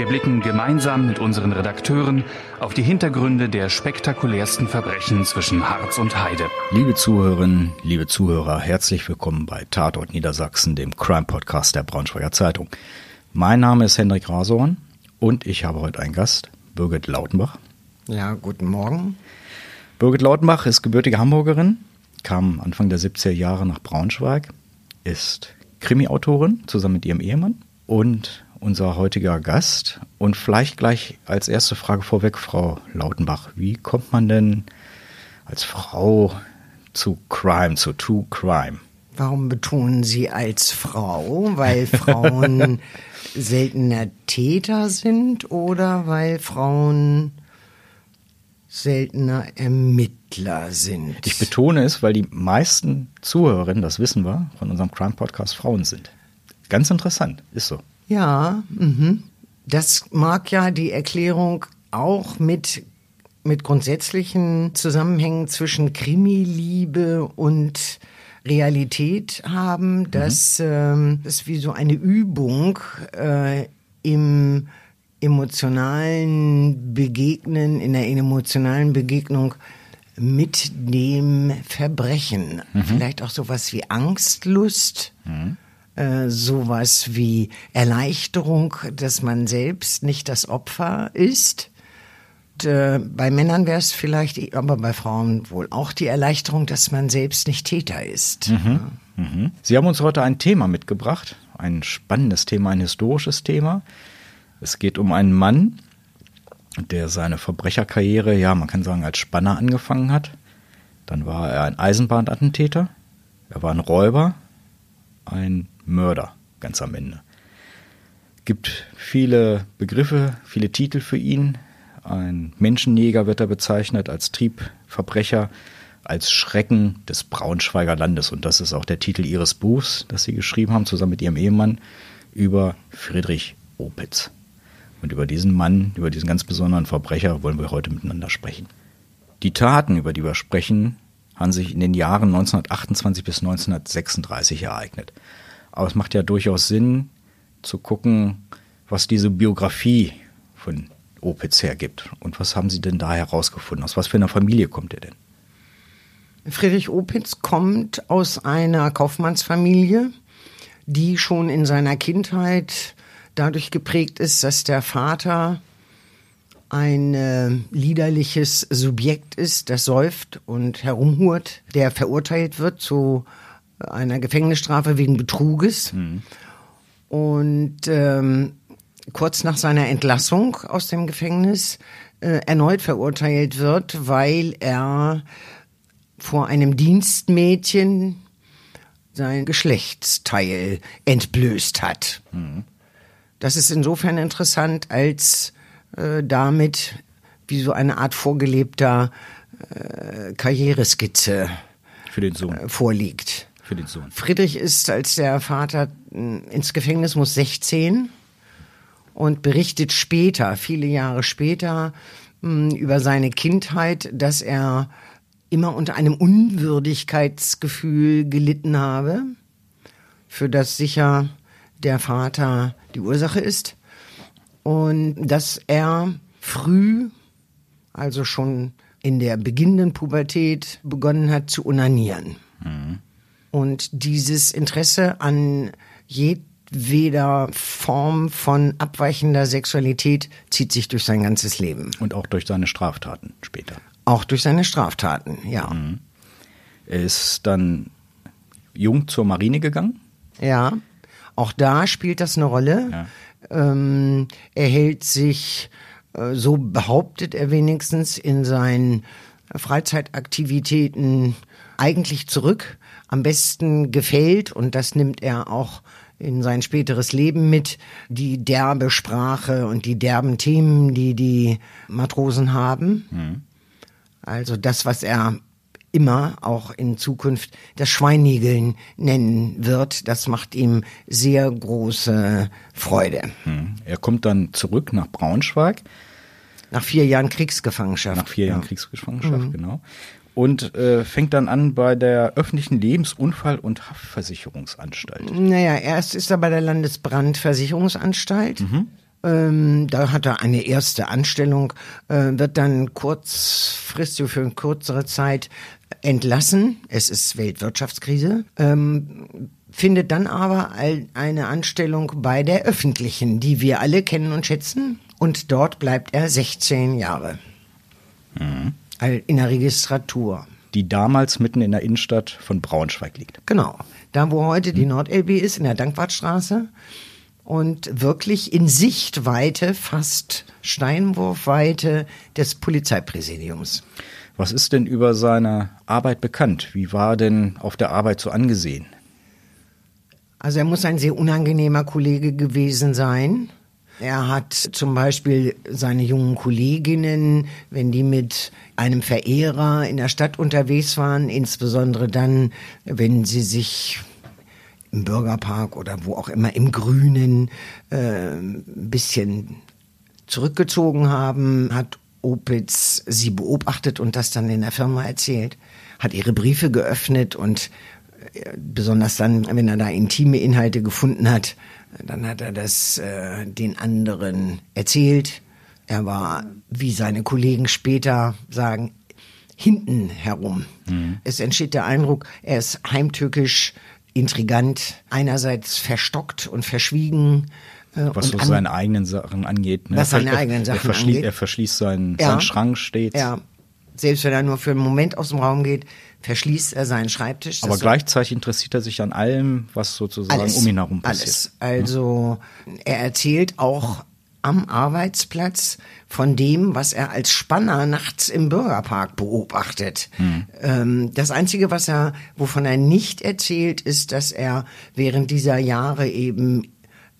Wir blicken gemeinsam mit unseren Redakteuren auf die Hintergründe der spektakulärsten Verbrechen zwischen Harz und Heide. Liebe Zuhörerinnen, liebe Zuhörer, herzlich willkommen bei Tatort Niedersachsen, dem Crime-Podcast der Braunschweiger Zeitung. Mein Name ist Hendrik Rasorn und ich habe heute einen Gast, Birgit Lautenbach. Ja, guten Morgen. Birgit Lautenbach ist gebürtige Hamburgerin, kam Anfang der 70er Jahre nach Braunschweig, ist Krimi-Autorin zusammen mit ihrem Ehemann und unser heutiger Gast. Und vielleicht gleich als erste Frage vorweg, Frau Lautenbach, wie kommt man denn als Frau zu Crime, zu True Crime? Warum betonen Sie als Frau? Weil Frauen seltener Täter sind oder weil Frauen seltener Ermittler sind. Ich betone es, weil die meisten Zuhörerinnen, das wissen wir, von unserem Crime-Podcast Frauen sind. Ganz interessant, ist so. Ja, mhm. das mag ja die Erklärung auch mit, mit grundsätzlichen Zusammenhängen zwischen Krimi-Liebe und Realität haben. Das mhm. ähm, ist wie so eine Übung äh, im emotionalen Begegnen, in der emotionalen Begegnung mit dem Verbrechen. Mhm. Vielleicht auch sowas wie Angstlust, mhm. Äh, sowas wie Erleichterung, dass man selbst nicht das Opfer ist. Und, äh, bei Männern wäre es vielleicht, aber bei Frauen wohl auch die Erleichterung, dass man selbst nicht Täter ist. Mhm. Mhm. Sie haben uns heute ein Thema mitgebracht, ein spannendes Thema, ein historisches Thema. Es geht um einen Mann, der seine Verbrecherkarriere, ja, man kann sagen, als Spanner angefangen hat. Dann war er ein Eisenbahnattentäter, er war ein Räuber, ein Mörder, ganz am Ende. Gibt viele Begriffe, viele Titel für ihn. Ein Menschenjäger wird er bezeichnet, als Triebverbrecher, als Schrecken des Braunschweiger Landes. Und das ist auch der Titel ihres Buchs, das sie geschrieben haben, zusammen mit ihrem Ehemann, über Friedrich Opitz. Und über diesen Mann, über diesen ganz besonderen Verbrecher wollen wir heute miteinander sprechen. Die Taten, über die wir sprechen, haben sich in den Jahren 1928 bis 1936 ereignet. Aber es macht ja durchaus Sinn zu gucken, was diese Biografie von Opitz hergibt. Und was haben Sie denn da herausgefunden? Aus was für einer Familie kommt er denn? Friedrich Opitz kommt aus einer Kaufmannsfamilie, die schon in seiner Kindheit dadurch geprägt ist, dass der Vater ein äh, liederliches Subjekt ist, das säuft und herumhurt, der verurteilt wird zu einer Gefängnisstrafe wegen Betruges. Mhm. Und ähm, kurz nach seiner Entlassung aus dem Gefängnis äh, erneut verurteilt wird, weil er vor einem Dienstmädchen sein Geschlechtsteil entblößt hat. Mhm. Das ist insofern interessant, als äh, damit wie so eine Art vorgelebter äh, Karriereskizze für den Sohn äh, vorliegt. Für den Sohn. Friedrich ist als der Vater äh, ins Gefängnis muss 16 und berichtet später, viele Jahre später, mh, über seine Kindheit, dass er immer unter einem Unwürdigkeitsgefühl gelitten habe, für das sicher der Vater die Ursache ist und dass er früh, also schon in der beginnenden Pubertät, begonnen hat zu unanieren. Mhm. Und dieses Interesse an jedweder Form von abweichender Sexualität zieht sich durch sein ganzes Leben. Und auch durch seine Straftaten später. Auch durch seine Straftaten, ja. Mhm. Er ist dann jung zur Marine gegangen. Ja. Auch da spielt das eine Rolle. Ja. Ähm, er hält sich, äh, so behauptet er wenigstens, in seinen Freizeitaktivitäten eigentlich zurück. Am besten gefällt, und das nimmt er auch in sein späteres Leben mit, die derbe Sprache und die derben Themen, die die Matrosen haben. Mhm. Also das, was er immer auch in Zukunft das Schweinigeln nennen wird. Das macht ihm sehr große Freude. Mhm. Er kommt dann zurück nach Braunschweig. Nach vier Jahren Kriegsgefangenschaft. Nach vier Jahren ja. Kriegsgefangenschaft, mhm. genau und äh, fängt dann an bei der öffentlichen Lebensunfall- und Haftversicherungsanstalt. Naja, erst ist er bei der Landesbrandversicherungsanstalt. Mhm. Ähm, da hat er eine erste Anstellung, äh, wird dann kurzfristig für eine kürzere Zeit entlassen. Es ist Weltwirtschaftskrise. Ähm, findet dann aber eine Anstellung bei der öffentlichen, die wir alle kennen und schätzen. Und dort bleibt er 16 Jahre. Mhm in der Registratur. Die damals mitten in der Innenstadt von Braunschweig liegt. Genau. Da, wo heute die NordLB ist, in der Dankwartstraße. Und wirklich in Sichtweite, fast Steinwurfweite des Polizeipräsidiums. Was ist denn über seine Arbeit bekannt? Wie war denn auf der Arbeit so angesehen? Also er muss ein sehr unangenehmer Kollege gewesen sein. Er hat zum Beispiel seine jungen Kolleginnen, wenn die mit einem Verehrer in der Stadt unterwegs waren, insbesondere dann, wenn sie sich im Bürgerpark oder wo auch immer im Grünen äh, ein bisschen zurückgezogen haben, hat Opitz sie beobachtet und das dann in der Firma erzählt, hat ihre Briefe geöffnet und äh, besonders dann, wenn er da intime Inhalte gefunden hat, dann hat er das äh, den anderen erzählt. Er war, wie seine Kollegen später sagen, hinten herum. Mhm. Es entsteht der Eindruck, er ist heimtückisch, intrigant, einerseits verstockt und verschwiegen. Äh, was so seine eigenen Sachen angeht. Ne? Was seine eigenen Sachen er verschließt, angeht. Er verschließt seinen, ja. seinen Schrank stets. Ja, selbst wenn er nur für einen Moment aus dem Raum geht, verschließt er seinen Schreibtisch. Aber gleichzeitig interessiert er sich an allem, was sozusagen alles, um ihn herum passiert. Alles. Also er erzählt auch am Arbeitsplatz von dem, was er als Spanner nachts im Bürgerpark beobachtet. Hm. das Einzige, was er, wovon er nicht erzählt, ist, dass er während dieser Jahre eben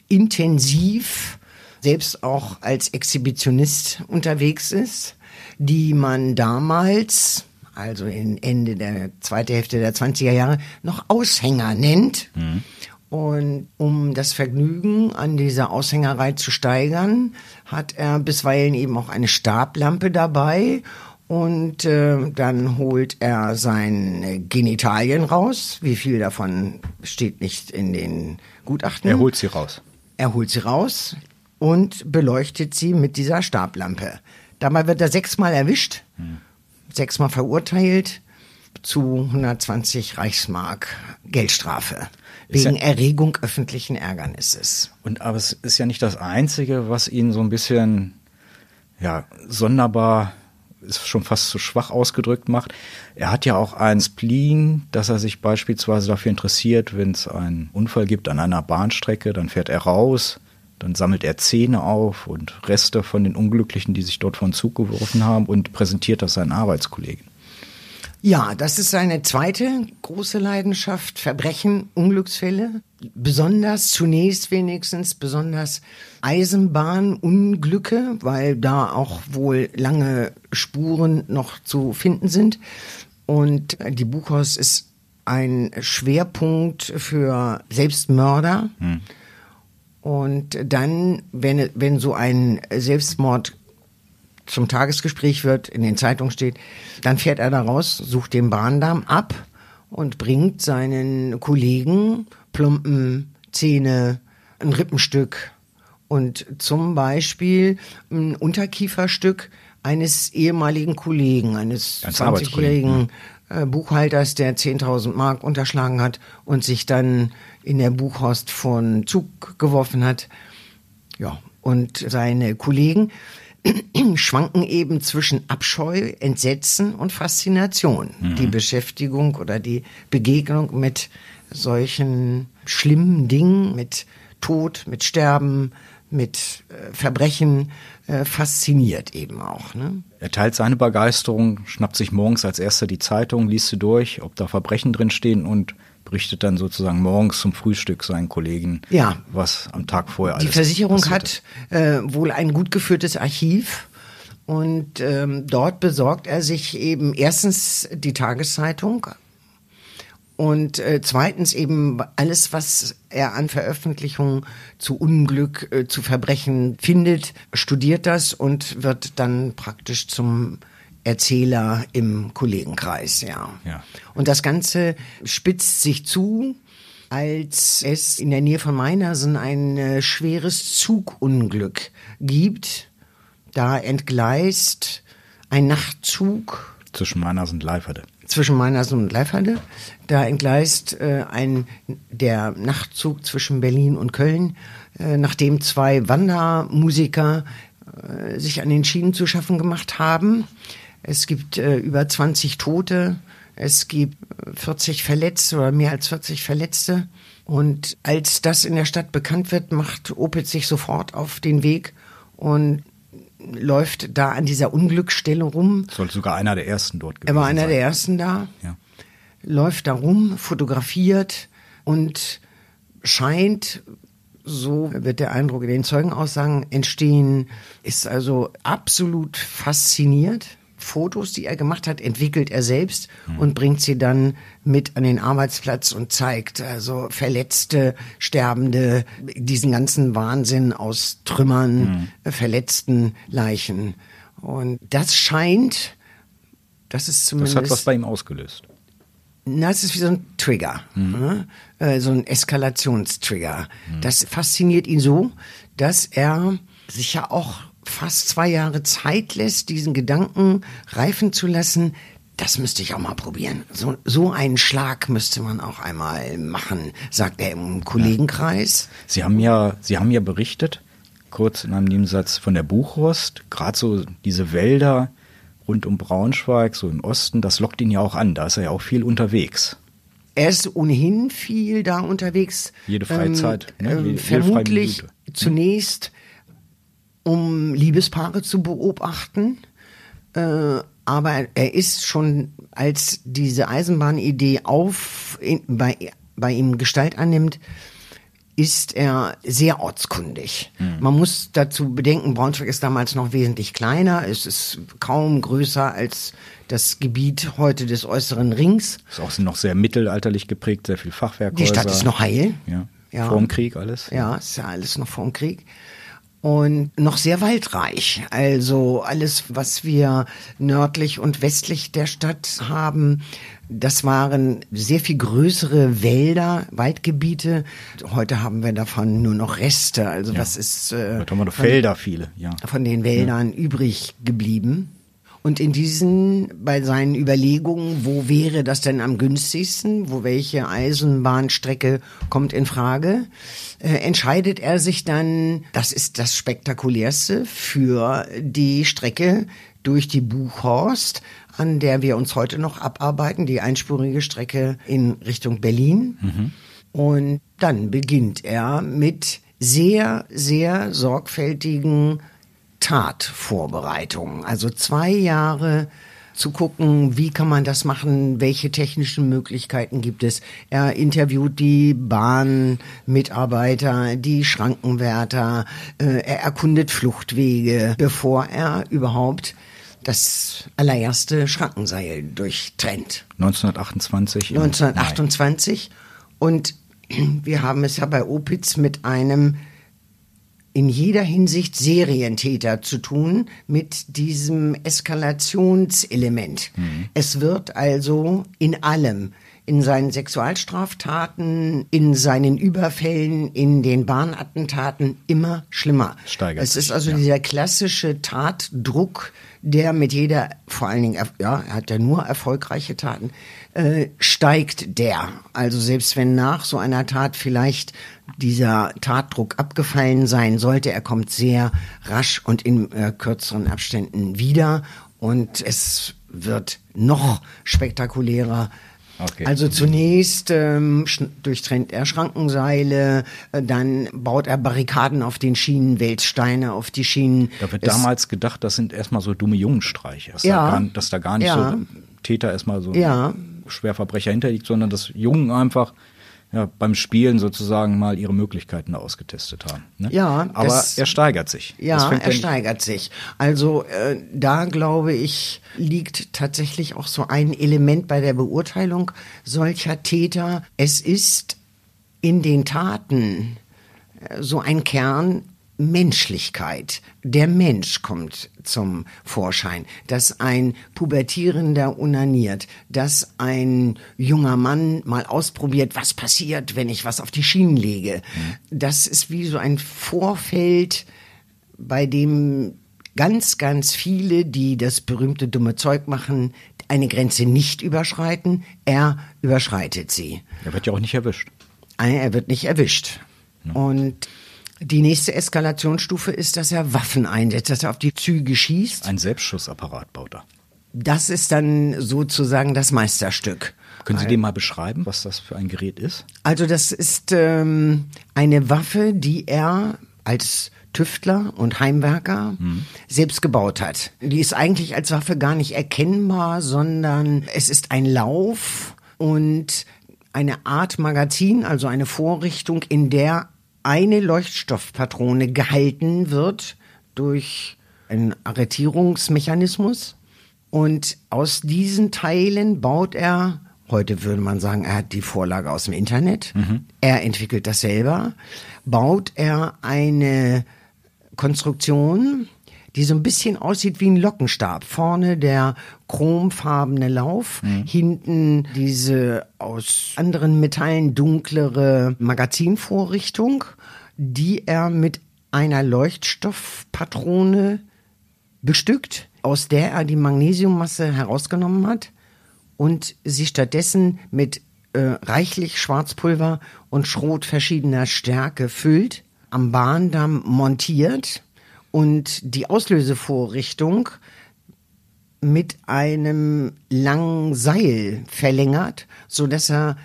intensiv selbst auch als Exhibitionist unterwegs ist, die man damals also in Ende der zweiten Hälfte der 20er Jahre, noch Aushänger nennt. Mhm. Und um das Vergnügen an dieser Aushängerei zu steigern, hat er bisweilen eben auch eine Stablampe dabei und äh, dann holt er seine Genitalien raus. Wie viel davon steht nicht in den Gutachten. Er holt sie raus. Er holt sie raus und beleuchtet sie mit dieser Stablampe. Dabei wird er sechsmal erwischt. Hm sechsmal verurteilt zu 120 Reichsmark Geldstrafe. Wegen ja, Erregung öffentlichen Ärgernisses. Und aber es ist ja nicht das Einzige, was ihn so ein bisschen ja, sonderbar ist schon fast zu schwach ausgedrückt macht. Er hat ja auch ein Spleen, dass er sich beispielsweise dafür interessiert, wenn es einen Unfall gibt an einer Bahnstrecke, dann fährt er raus, dann sammelt er Zähne auf und Reste von den Unglücklichen, die sich dort von Zug geworfen haben und präsentiert das seinen Arbeitskollegen. Ja, das ist seine zweite große Leidenschaft, Verbrechen, Unglücksfälle. Besonders, zunächst wenigstens, besonders Eisenbahnunglücke, weil da auch wohl lange Spuren noch zu finden sind. Und die Buchhaus ist ein Schwerpunkt für Selbstmörder. Hm und dann, wenn, wenn so ein Selbstmord zum Tagesgespräch wird, in den Zeitungen steht, dann fährt er da raus, sucht den Bahndamm ab und bringt seinen Kollegen Plumpen, Zähne, ein Rippenstück und zum Beispiel ein Unterkieferstück eines ehemaligen Kollegen, eines 20-jährigen äh, Buchhalters, der 10.000 Mark unterschlagen hat und sich dann in der Buchhorst von Zug geworfen hat. Ja, und seine Kollegen schwanken eben zwischen Abscheu, Entsetzen und Faszination. Mhm. Die Beschäftigung oder die Begegnung mit solchen schlimmen Dingen, mit Tod, mit Sterben, mit äh, Verbrechen äh, fasziniert eben auch. Ne? Er teilt seine Begeisterung, schnappt sich morgens als erster die Zeitung, liest sie durch, ob da Verbrechen drin stehen und berichtet dann sozusagen morgens zum Frühstück seinen Kollegen, ja. was am Tag vorher alles Die Versicherung passierte. hat äh, wohl ein gut geführtes Archiv und ähm, dort besorgt er sich eben erstens die Tageszeitung und äh, zweitens eben alles, was er an Veröffentlichungen zu Unglück, äh, zu Verbrechen findet, studiert das und wird dann praktisch zum Erzähler im Kollegenkreis, ja. Ja. Und das Ganze spitzt sich zu, als es in der Nähe von Meinersen ein äh, schweres Zugunglück gibt. Da entgleist ein Nachtzug Zwischen Meiners und Leiferde. zwischen Meinersen und Leiferde. Da entgleist äh, ein der Nachtzug zwischen Berlin und Köln, äh, nachdem zwei Wandermusiker äh, sich an den Schienen zu schaffen gemacht haben. Es gibt äh, über 20 Tote, es gibt äh, 40 Verletzte oder mehr als 40 Verletzte. Und als das in der Stadt bekannt wird, macht Opitz sich sofort auf den Weg und läuft da an dieser Unglücksstelle rum. Sollte sogar einer der ersten dort gewesen Er war einer sein. der ersten da, Ja. läuft da rum, fotografiert und scheint, so wird der Eindruck in den Zeugenaussagen entstehen, ist also absolut fasziniert. Fotos, die er gemacht hat, entwickelt er selbst und bringt sie dann mit an den Arbeitsplatz und zeigt also Verletzte, Sterbende, diesen ganzen Wahnsinn aus Trümmern, äh, verletzten Leichen. Und das scheint, das ist Das zumindest. hat was bei ihm ausgelöst. Na, es ist wie so ein Trigger, ne? äh, so ein Eskalationstrigger. Das fasziniert ihn so, dass er sich ja auch fast zwei Jahre Zeit lässt, diesen Gedanken reifen zu lassen. Das müsste ich auch mal probieren. So, so einen Schlag müsste man auch einmal machen, sagt er im Kollegenkreis. Sie haben ja, Sie haben ja berichtet, kurz in einem Nebensatz von der Buchhorst, gerade so diese Wälder rund um Braunschweig, so im Osten, das lockt ihn ja auch an. Da ist er ja auch viel unterwegs. Er ist ohnehin viel da unterwegs. Jede freie Zeit, ne? ähm, Jede- jede vermutlich Minute. zunächst, um Liebespaare zu beobachten. Äh, aber er ist schon, als diese Eisenbahnidee auf, in, bei, bei ihm Gestalt annimmt, ist er sehr ortskundig. Man muss dazu bedenken, Braunschweig ist damals noch wesentlich kleiner. Es ist kaum größer als das Gebiet heute des äußeren Rings. Ist auch noch sehr mittelalterlich geprägt, sehr viel Fachwerkhäuser. Die Stadt ist noch heil. Ja. Ja. Vor dem Krieg alles. Ja, ist ja alles noch vor dem Krieg. Und noch sehr waldreich. Also alles, was wir nördlich und westlich der Stadt haben, das waren sehr viel größere Wälder, Waldgebiete. Heute haben wir davon nur noch Reste. Also was ist äh, Heute haben wir noch Felder viele, ja. von den Wäldern übrig geblieben. Und in diesen, bei seinen Überlegungen, wo wäre das denn am günstigsten, wo welche Eisenbahnstrecke kommt in Frage, äh, entscheidet er sich dann, das ist das Spektakulärste, für die Strecke durch die Buchhorst, an der wir uns heute noch abarbeiten, die einspurige Strecke in Richtung Berlin. Und dann beginnt er mit sehr, sehr sorgfältigen Tatvorbereitungen. Also zwei Jahre zu gucken, wie kann man das machen, welche technischen Möglichkeiten gibt es. Er interviewt die Bahnmitarbeiter, die Schrankenwärter, äh, er erkundet Fluchtwege, bevor er überhaupt das allererste Schrankenseil durchtrennt. 1928. im 1928. Und wir haben es ja bei Opitz mit einem in jeder Hinsicht Serientäter zu tun mit diesem Eskalationselement. Es wird also in allem, in seinen Sexualstraftaten, in seinen Überfällen, in den Bahnattentaten immer schlimmer. Steigert es ist also ja. dieser klassische Tatdruck, der mit jeder, vor allen Dingen, er- ja, er hat ja nur erfolgreiche Taten, äh, steigt der. Also selbst wenn nach so einer Tat vielleicht dieser Tatdruck abgefallen sein sollte, er kommt sehr rasch und in äh, kürzeren Abständen wieder und es wird noch spektakulärer Okay. Also zunächst ähm, durchtrennt er Schrankenseile, äh, dann baut er Barrikaden auf den Schienen, wälzt Steine auf die Schienen. Da wird Es- damals gedacht, das sind erstmal so dumme Jungenstreiche. Dass, Ja. da, gar, dass da gar nicht Ja. so Täter erstmal so Ja. Schwerverbrecher hinterliegt, sondern dass Jungen einfach ja, beim Spielen sozusagen mal ihre Möglichkeiten ausgetestet haben. Ne? Ja, aber das- er steigert sich. Ja, er steigert sich. Also äh, da glaube ich, liegt tatsächlich auch so ein Element bei der Beurteilung solcher Täter. Es ist in den Taten äh, so ein Kern Menschlichkeit. Der Mensch kommt zum Vorschein, dass ein Pubertierender unaniert, dass ein junger Mann mal ausprobiert, was passiert, wenn ich was auf die Schienen lege. Das ist wie so ein Vorfeld, bei dem ganz, ganz viele, die das berühmte dumme Zeug machen, eine Grenze nicht überschreiten. Er überschreitet sie. Er wird ja auch nicht erwischt. Er wird nicht erwischt. Und die nächste Eskalationsstufe ist, dass er Waffen einsetzt, dass er auf die Züge schießt. Ein Selbstschussapparat baut er. Das ist dann sozusagen das Meisterstück. Können Sie dem mal beschreiben, was das für ein Gerät ist? Also das ist ähm, eine Waffe, die er als Tüftler und Heimwerker selbst gebaut hat. Die ist eigentlich als Waffe gar nicht erkennbar, sondern es ist ein Lauf und eine Art Magazin, also eine Vorrichtung, in der eine Leuchtstoffpatrone gehalten wird durch einen Arretierungsmechanismus. Und aus diesen Teilen baut er, heute würde man sagen, er hat die Vorlage aus dem Internet, er entwickelt das selber, baut er eine Konstruktion, die so ein bisschen aussieht wie ein Lockenstab. Vorne der chromfarbene Lauf, hinten diese aus anderen Metallen dunklere Magazinvorrichtung, die er mit einer Leuchtstoffpatrone bestückt, aus der er die Magnesiummasse herausgenommen hat und sie stattdessen mit äh, reichlich Schwarzpulver und Schrot verschiedener Stärke füllt, am Bahndamm montiert und die Auslösevorrichtung mit einem langen Seil verlängert, so dass er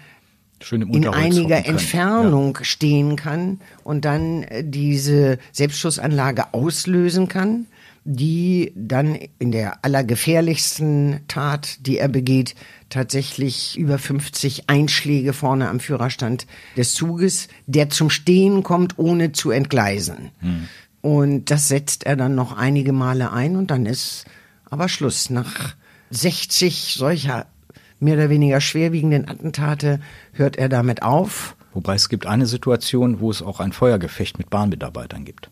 in einiger. Entfernung stehen kann und dann äh, diese Selbstschussanlage auslösen kann, die dann in der allergefährlichsten Tat, die er begeht, tatsächlich über 50 Einschläge vorne am Führerstand des Zuges, der zum Stehen kommt, ohne zu entgleisen. Und das setzt er dann noch einige Male ein und dann ist aber Schluss. Nach 60 solcher mehr oder weniger schwerwiegenden Attentate hört er damit auf. Wobei es gibt eine Situation, wo es auch ein Feuergefecht mit Bahnmitarbeitern gibt.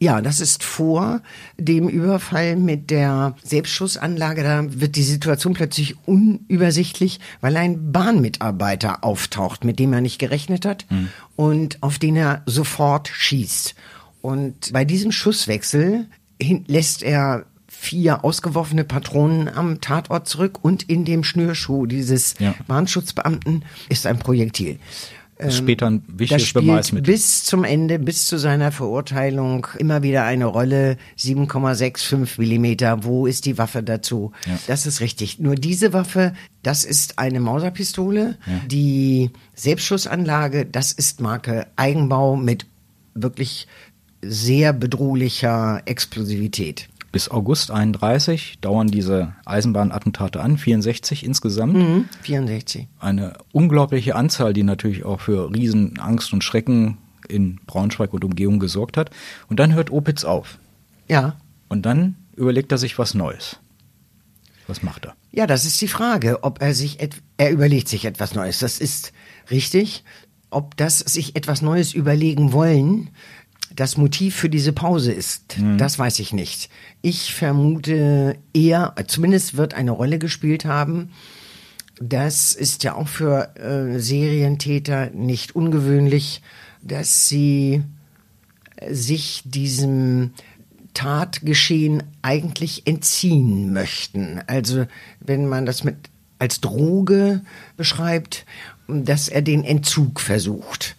Ja, das ist vor dem Überfall mit der Selbstschussanlage. Da wird die Situation plötzlich unübersichtlich, weil ein Bahnmitarbeiter auftaucht, mit dem er nicht gerechnet hat und auf den er sofort schießt. Und bei diesem Schusswechsel lässt er vier ausgeworfene Patronen am Tatort zurück und in dem Schnürschuh dieses Ja. Bahnschutzbeamten ist ein Projektil. Das ist später ein Das wichtiges Beweismittel. bis zum Ende, bis zu seiner Verurteilung immer wieder eine Rolle. 7,65 Millimeter. Wo ist die Waffe dazu? Das ist richtig. Nur diese Waffe, das ist eine Mauserpistole. Die Selbstschussanlage, das ist Marke Eigenbau mit wirklich sehr bedrohlicher Explosivität. Bis August 31 dauern diese Eisenbahnattentate an, 64 insgesamt. 64. Eine unglaubliche Anzahl, die natürlich auch für Riesenangst und Schrecken in Braunschweig und Umgebung gesorgt hat. Und dann hört Opitz auf. Ja. Und dann überlegt er sich was Neues. Was macht er? Ja, das ist die Frage, ob er sich, er überlegt sich etwas Neues. Das ist richtig. Ob das sich etwas Neues überlegen wollen, das Motiv für diese Pause ist, das weiß ich nicht. Ich vermute eher, zumindest wird eine Rolle gespielt haben. Das ist ja auch für äh, Serientäter nicht ungewöhnlich, dass sie sich diesem Tatgeschehen eigentlich entziehen möchten. Also wenn man das mit als Droge beschreibt, dass er den Entzug versucht.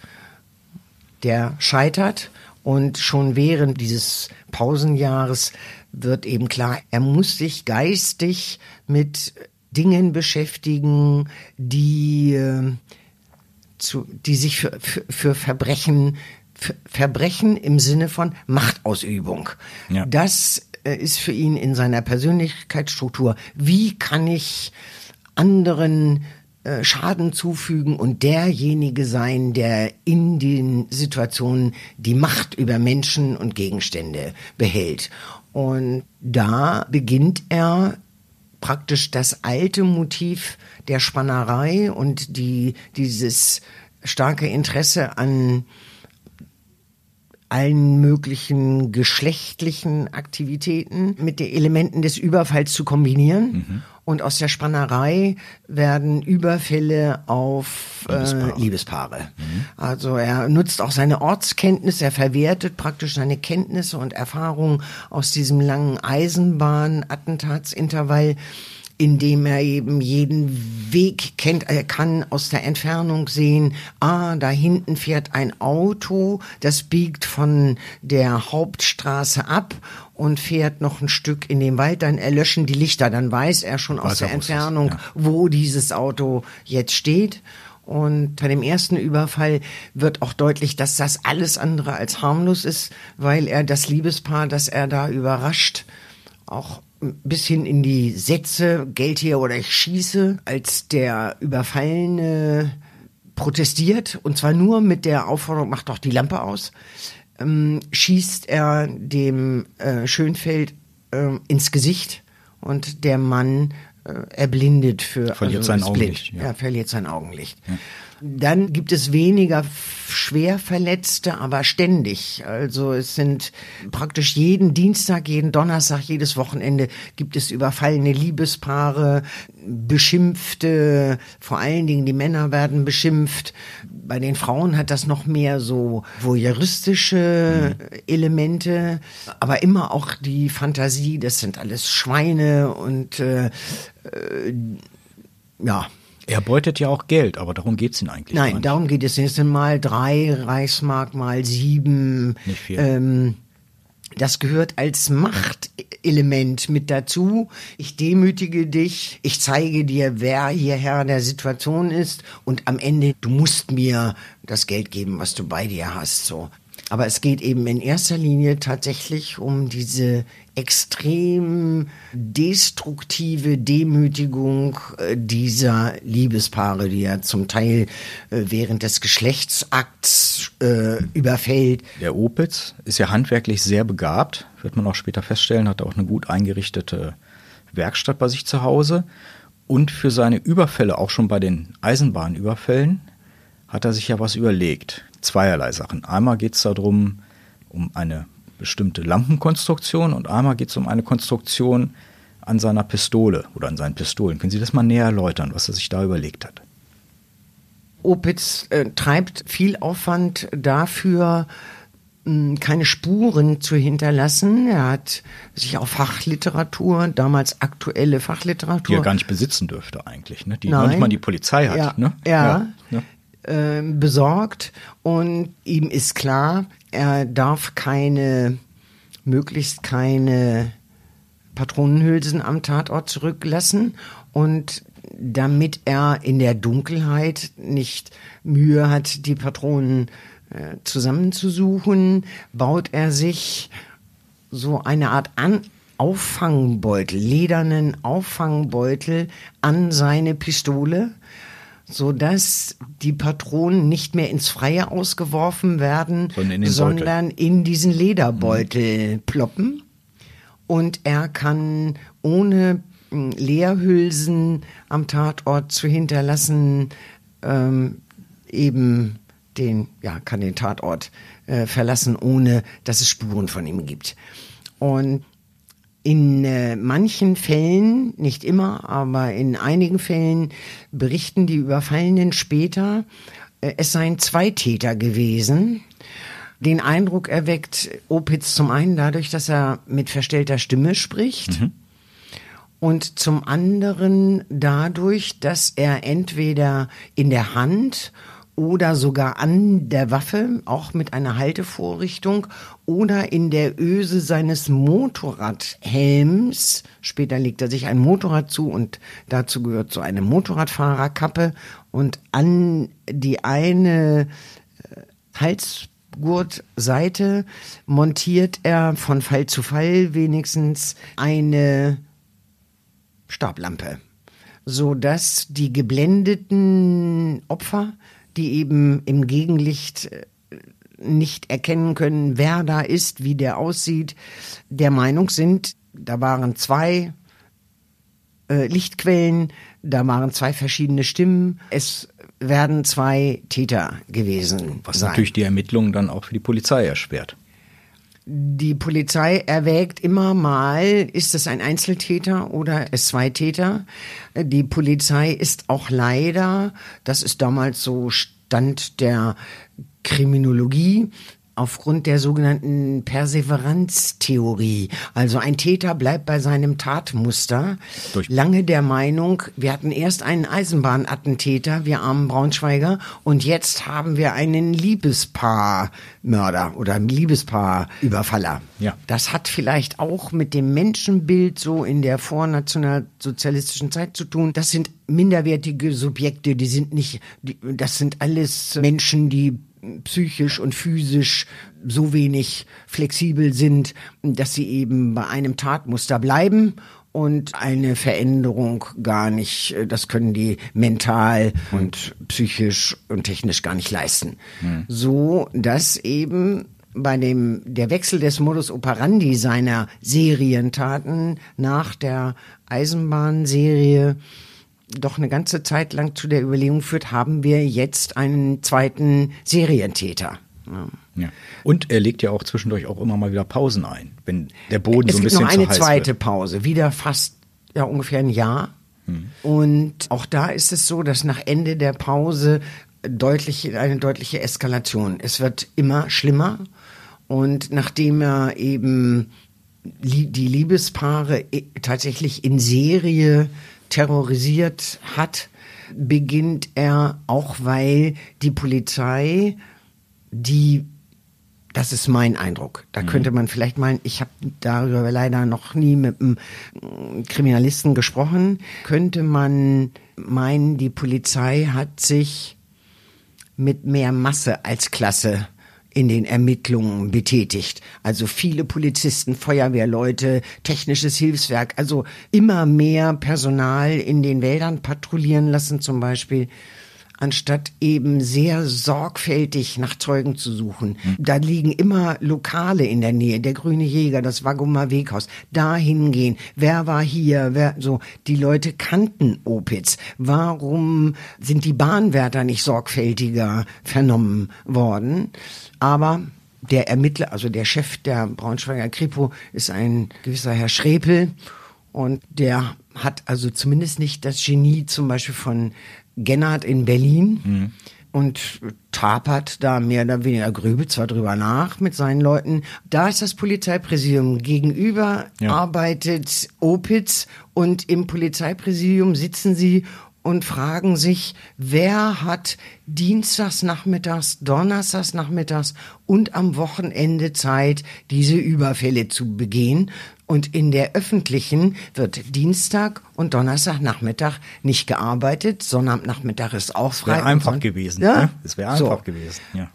Der scheitert und schon während dieses Pausenjahres wird eben klar, er muss sich geistig mit Dingen beschäftigen, die, äh, zu, die sich für, für, für Verbrechen, für Verbrechen im Sinne von Machtausübung. Ja. Das äh, ist für ihn in seiner Persönlichkeitsstruktur. Wie kann ich anderen äh, Schaden zufügen und derjenige sein, der in den Situationen die Macht über Menschen und Gegenstände behält. Und da beginnt er praktisch das alte Motiv der Spannerei und die, dieses starke Interesse an allen möglichen geschlechtlichen Aktivitäten mit den Elementen des Überfalls zu kombinieren. Mhm. Und aus der Spannerei werden Überfälle auf Liebespaare. Äh, Liebespaare. Mhm. Also er nutzt auch seine Ortskenntnis, er verwertet praktisch seine Kenntnisse und Erfahrungen aus diesem langen Eisenbahn-Attentatsintervall indem er eben jeden Weg kennt. Er kann aus der Entfernung sehen, ah, da hinten fährt ein Auto, das biegt von der Hauptstraße ab und fährt noch ein Stück in den Wald, dann erlöschen die Lichter, dann weiß er schon weiß aus der Entfernung, ja. wo dieses Auto jetzt steht. Und bei dem ersten Überfall wird auch deutlich, dass das alles andere als harmlos ist, weil er das Liebespaar, das er da überrascht, auch bis hin in die Sätze, Geld hier oder ich schieße, als der Überfallene protestiert, und zwar nur mit der Aufforderung, mach doch die Lampe aus, ähm, schießt er dem äh, Schönfeld äh, ins Gesicht und der Mann äh, erblindet für verliert also sein Augenlicht. Ja. Er verliert sein Augenlicht. Ja. Dann gibt es weniger schwer Verletzte, aber ständig. Also es sind praktisch jeden Dienstag, jeden Donnerstag, jedes Wochenende gibt es überfallene Liebespaare, beschimpfte, vor allen Dingen die Männer werden beschimpft. Bei den Frauen hat das noch mehr so voyeuristische mhm. Elemente, aber immer auch die Fantasie, das sind alles Schweine und äh, äh, ja, er beutet ja auch Geld, aber darum geht es ihn eigentlich Nein, darum geht es nicht. Es sind mal drei Reichsmark, mal sieben. Nicht viel. Ähm, das gehört als Machtelement mit dazu. Ich demütige dich, ich zeige dir, wer hier Herr der Situation ist und am Ende, du musst mir das Geld geben, was du bei dir hast, so. Aber es geht eben in erster Linie tatsächlich um diese extrem destruktive Demütigung äh, dieser Liebespaare, die er zum Teil äh, während des Geschlechtsakts äh, überfällt. Der Opitz ist ja handwerklich sehr begabt, wird man auch später feststellen, hat auch eine gut eingerichtete Werkstatt bei sich zu Hause. Und für seine Überfälle, auch schon bei den Eisenbahnüberfällen, hat er sich ja was überlegt. Zweierlei Sachen. Einmal geht es darum, um eine bestimmte Lampenkonstruktion und einmal geht es um eine Konstruktion an seiner Pistole oder an seinen Pistolen. Können Sie das mal näher erläutern, was er sich da überlegt hat? Opitz äh, treibt viel Aufwand dafür, hm, keine Spuren zu hinterlassen. Er hat sich auf Fachliteratur, damals aktuelle Fachliteratur. Die er gar nicht besitzen dürfte eigentlich, ne? die Nein. noch nicht mal die Polizei hat. Ja, ne? ja. ja. Äh, besorgt und ihm ist klar, er darf keine, möglichst keine Patronenhülsen am Tatort zurücklassen und damit er in der Dunkelheit nicht Mühe hat, die Patronen äh, zusammenzusuchen, baut er sich so eine Art an Auffangbeutel, ledernen Auffangbeutel an seine Pistole, so dass die Patronen nicht mehr ins Freie ausgeworfen werden, in sondern in diesen Lederbeutel mhm. ploppen. Und er kann ohne hm, Leerhülsen am Tatort zu hinterlassen, ähm, eben den, ja, kann den Tatort äh, verlassen, ohne dass es Spuren von ihm gibt. Und in äh, manchen Fällen, nicht immer, aber in einigen Fällen berichten die Überfallenen später, äh, es seien zwei Täter gewesen. Den Eindruck erweckt Opitz zum einen dadurch, dass er mit verstellter Stimme spricht. Mhm. Und zum anderen dadurch, dass er entweder in der Hand oder sogar an der Waffe, auch mit einer Haltevorrichtung oder in der Öse seines Motorradhelms. Später legt er sich ein Motorrad zu und dazu gehört so eine Motorradfahrerkappe und an die eine äh, Halsgurtseite montiert er von Fall zu Fall wenigstens eine Stablampe, so dass die geblendeten Opfer die eben im Gegenlicht äh, nicht erkennen können, wer da ist, wie der aussieht, der Meinung sind, da waren zwei äh, Lichtquellen, da waren zwei verschiedene Stimmen, es werden zwei Täter gewesen. Was sein. natürlich die Ermittlungen dann auch für die Polizei erschwert. Die Polizei erwägt immer mal, ist es ein Einzeltäter oder es zwei Täter. Die Polizei ist auch leider, das ist damals so Stand der Kriminologie, aufgrund der sogenannten Perseveranztheorie. Also ein Täter bleibt bei seinem Tatmuster. Durch lange der Meinung, wir hatten erst einen Eisenbahnattentäter, wir armen Braunschweiger, und jetzt haben wir einen Liebespaarmörder oder Liebespaarüberfaller. Ja. Das hat vielleicht auch mit dem Menschenbild so in der vornationalsozialistischen Zeit zu tun. Das sind minderwertige Subjekte, die sind nicht, das sind alles Menschen, die psychisch und physisch so wenig flexibel sind, dass sie eben bei einem Tatmuster bleiben und eine Veränderung gar nicht, das können die mental und psychisch und technisch gar nicht leisten. Hm. So, dass eben bei dem, der Wechsel des Modus operandi seiner Serientaten nach der Eisenbahnserie doch eine ganze Zeit lang zu der Überlegung führt, haben wir jetzt einen zweiten Serientäter. Ja. ja. Und er legt ja auch zwischendurch auch immer mal wieder Pausen ein, wenn der Boden es so ein bisschen Es gibt noch eine zweite wird. Pause, wieder fast ja ungefähr ein Jahr. Hm. Und auch da ist es so, dass nach Ende der Pause deutlich eine deutliche Eskalation. Es wird immer schlimmer und nachdem er eben die Liebespaare tatsächlich in Serie terrorisiert hat, beginnt er auch, weil die Polizei, die das ist mein Eindruck. Da mhm. könnte man vielleicht mal, ich habe darüber leider noch nie mit einem Kriminalisten gesprochen, könnte man meinen, die Polizei hat sich mit mehr Masse als Klasse in den Ermittlungen betätigt. Also viele Polizisten, Feuerwehrleute, technisches Hilfswerk, also immer mehr Personal in den Wäldern patrouillieren lassen zum Beispiel anstatt eben sehr sorgfältig nach Zeugen zu suchen. Mhm. Da liegen immer Lokale in der Nähe, der Grüne Jäger, das Waguma Weghaus, da hingehen. Wer war hier? Wer, so, die Leute kannten Opitz. Warum sind die Bahnwärter nicht sorgfältiger vernommen worden? Aber der Ermittler, also der Chef der Braunschweiger Kripo ist ein gewisser Herr Schrepel und der hat also zumindest nicht das Genie zum Beispiel von Gennard in Berlin. Mhm. Und tapert da mehr oder weniger grübelt zwar drüber nach mit seinen Leuten. Da ist das Polizeipräsidium. Gegenüber ja. arbeitet Opitz und im Polizeipräsidium sitzen sie und fragen sich, wer hat dienstags nachmittags, donnerstags nachmittags und am Wochenende Zeit, diese Überfälle zu begehen. Und in der öffentlichen wird Dienstag und Donnerstagnachmittag nicht gearbeitet, sondern Nachmittag ist auch frei. Wäre einfach gewesen. Ja? Ne? Es wäre einfach so. gewesen. Ja.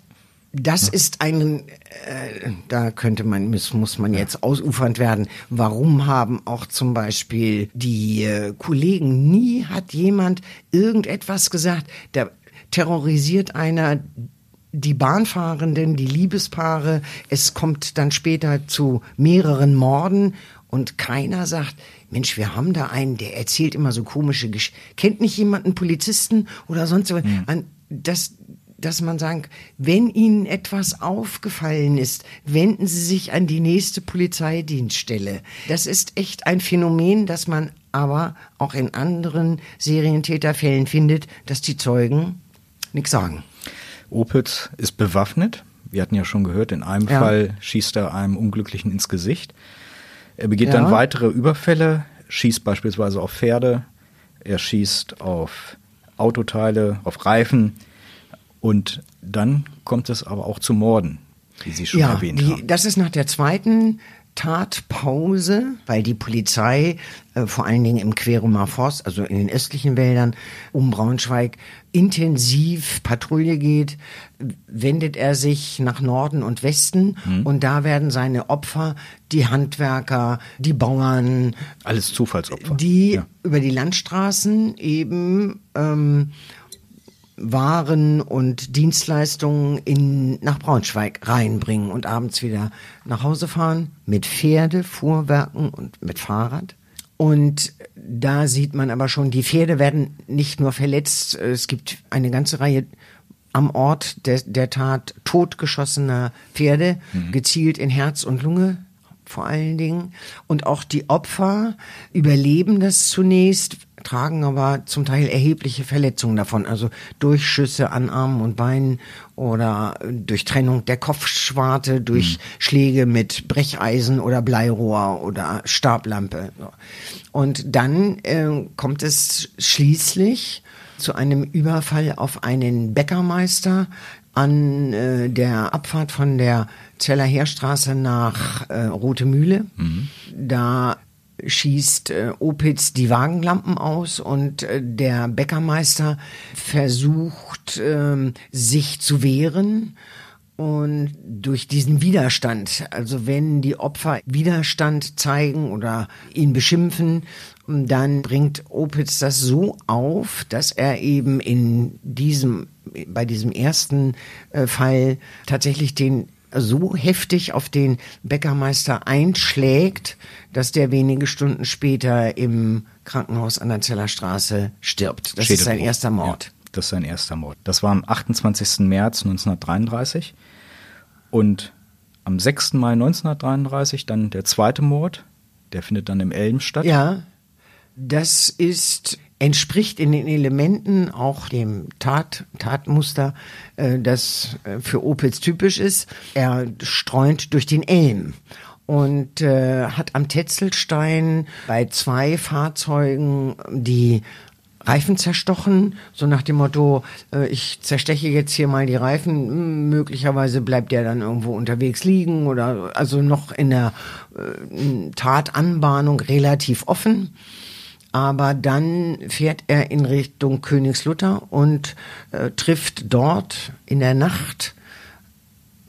Das ist ein, äh, da könnte man, muss, muss man jetzt ausufernd werden. Warum haben auch zum Beispiel die äh, Kollegen, nie hat jemand irgendetwas gesagt, da terrorisiert einer die Bahnfahrenden, die Liebespaare, es kommt dann später zu mehreren Morden und keiner sagt, Mensch, wir haben da einen, der erzählt immer so komische Geschichten. Kennt nicht jemand einen Polizisten oder sonst was? Mhm. Das, dass man sagt, wenn Ihnen etwas aufgefallen ist, wenden Sie sich an die nächste Polizeidienststelle. Das ist echt ein Phänomen, das man aber auch in anderen Serientäterfällen findet, dass die Zeugen nichts sagen. Opitz ist bewaffnet. Wir hatten ja schon gehört, in einem ja. Fall schießt er einem Unglücklichen ins Gesicht. Er begeht ja. dann weitere Überfälle, schießt beispielsweise auf Pferde, er schießt auf Autoteile, auf Reifen Und dann kommt es aber auch zu Morden, wie Sie schon ja, erwähnt die, haben. das ist nach der zweiten Tatpause, weil die Polizei äh, vor allen Dingen im Querumer Forst, also in den östlichen Wäldern um Braunschweig, intensiv Patrouille geht, wendet er sich nach Norden und Westen Mhm. und da werden seine Opfer, die Handwerker, die Bauern, Alles Zufallsopfer. die Ja. über die Landstraßen eben ähm, Waren und Dienstleistungen in, nach Braunschweig reinbringen und abends wieder nach Hause fahren mit Pferde, Fuhrwerken und mit Fahrrad. Und da sieht man aber schon, die Pferde werden nicht nur verletzt, es gibt eine ganze Reihe am Ort der, der Tat totgeschossener Pferde, gezielt in Herz und Lunge vor allen Dingen. Und auch die Opfer überleben das zunächst, tragen aber zum Teil erhebliche Verletzungen davon, also Durchschüsse an Armen und Beinen oder Durchtrennung der Kopfschwarte durch Schläge mit Brecheisen oder Bleirohr oder Stablampe. Und dann äh, kommt es schließlich zu einem Überfall auf einen Bäckermeister an äh, der Abfahrt von der Zeller Heerstraße nach äh, Rote Mühle. Da schießt äh, Opitz die Wagenlampen aus und äh, der Bäckermeister versucht ähm, sich zu wehren. Und durch diesen Widerstand, also wenn die Opfer Widerstand zeigen oder ihn beschimpfen, dann bringt Opitz das so auf, dass er eben in diesem, bei diesem ersten äh, Fall tatsächlich den so heftig auf den Bäckermeister einschlägt, dass der wenige Stunden später im Krankenhaus an der Zeller Straße stirbt. Das ist sein erster Mord. Ja, das ist sein erster Mord. Das war am 28. März 1933 und am 6. Mai 1933 dann der zweite Mord, der findet dann im Elm statt. Ja, das ist entspricht in den Elementen auch dem Tat, Tatmuster, äh, das äh, für Opitz typisch ist. Er streunt durch den Elm und äh, hat am Tetzelstein bei zwei Fahrzeugen die Reifen zerstochen, so nach dem Motto, ich zersteche jetzt hier mal die Reifen, hm, möglicherweise bleibt der dann irgendwo unterwegs liegen oder also noch in der Tatanbahnung relativ offen. Aber dann fährt er in Richtung Königslutter und äh, trifft dort in der Nacht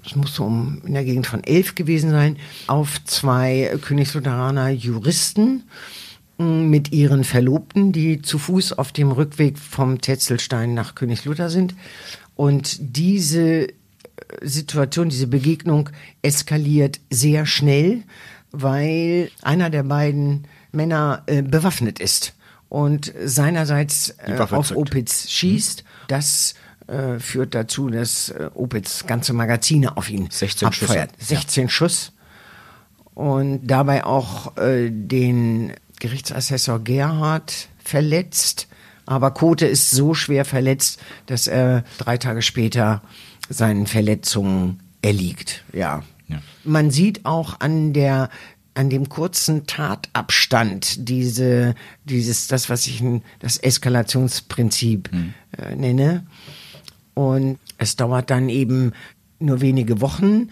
es muss so um in der Gegend von elf gewesen sein, auf zwei Königslutheraner Juristen mh, mit ihren Verlobten, die zu Fuß auf dem Rückweg vom Tetzelstein nach Königslutter sind. Und diese äh, Situation, diese Begegnung eskaliert sehr schnell, weil einer der beiden Männer äh, bewaffnet ist und seinerseits äh, auf zückt. Opitz schießt. Das äh, führt dazu, dass äh, Opitz ganze Magazine auf ihn 16 Schüsse. abfeuert. 16 Schuss. Und dabei auch äh, den Gerichtsassessor Gerhard verletzt. Aber Kote ist so schwer verletzt, dass er drei Tage später seinen Verletzungen erliegt. Ja. Ja. Man sieht auch an der an dem kurzen Tatabstand diese dieses das was ich das Eskalationsprinzip äh, nenne und es dauert dann eben nur wenige Wochen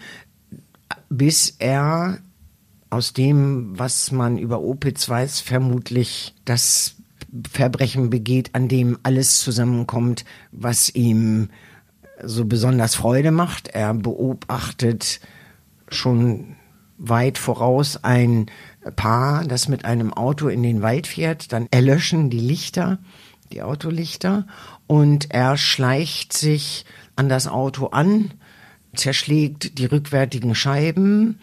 bis er aus dem, was man über Opitz weiß, vermutlich das Verbrechen begeht, an dem alles zusammenkommt, was ihm so besonders Freude macht. Er beobachtet schon weit voraus ein Paar, das mit einem Auto in den Wald fährt, dann erlöschen die Lichter, die Autolichter, und er schleicht sich an das Auto an, zerschlägt die rückwärtigen Scheiben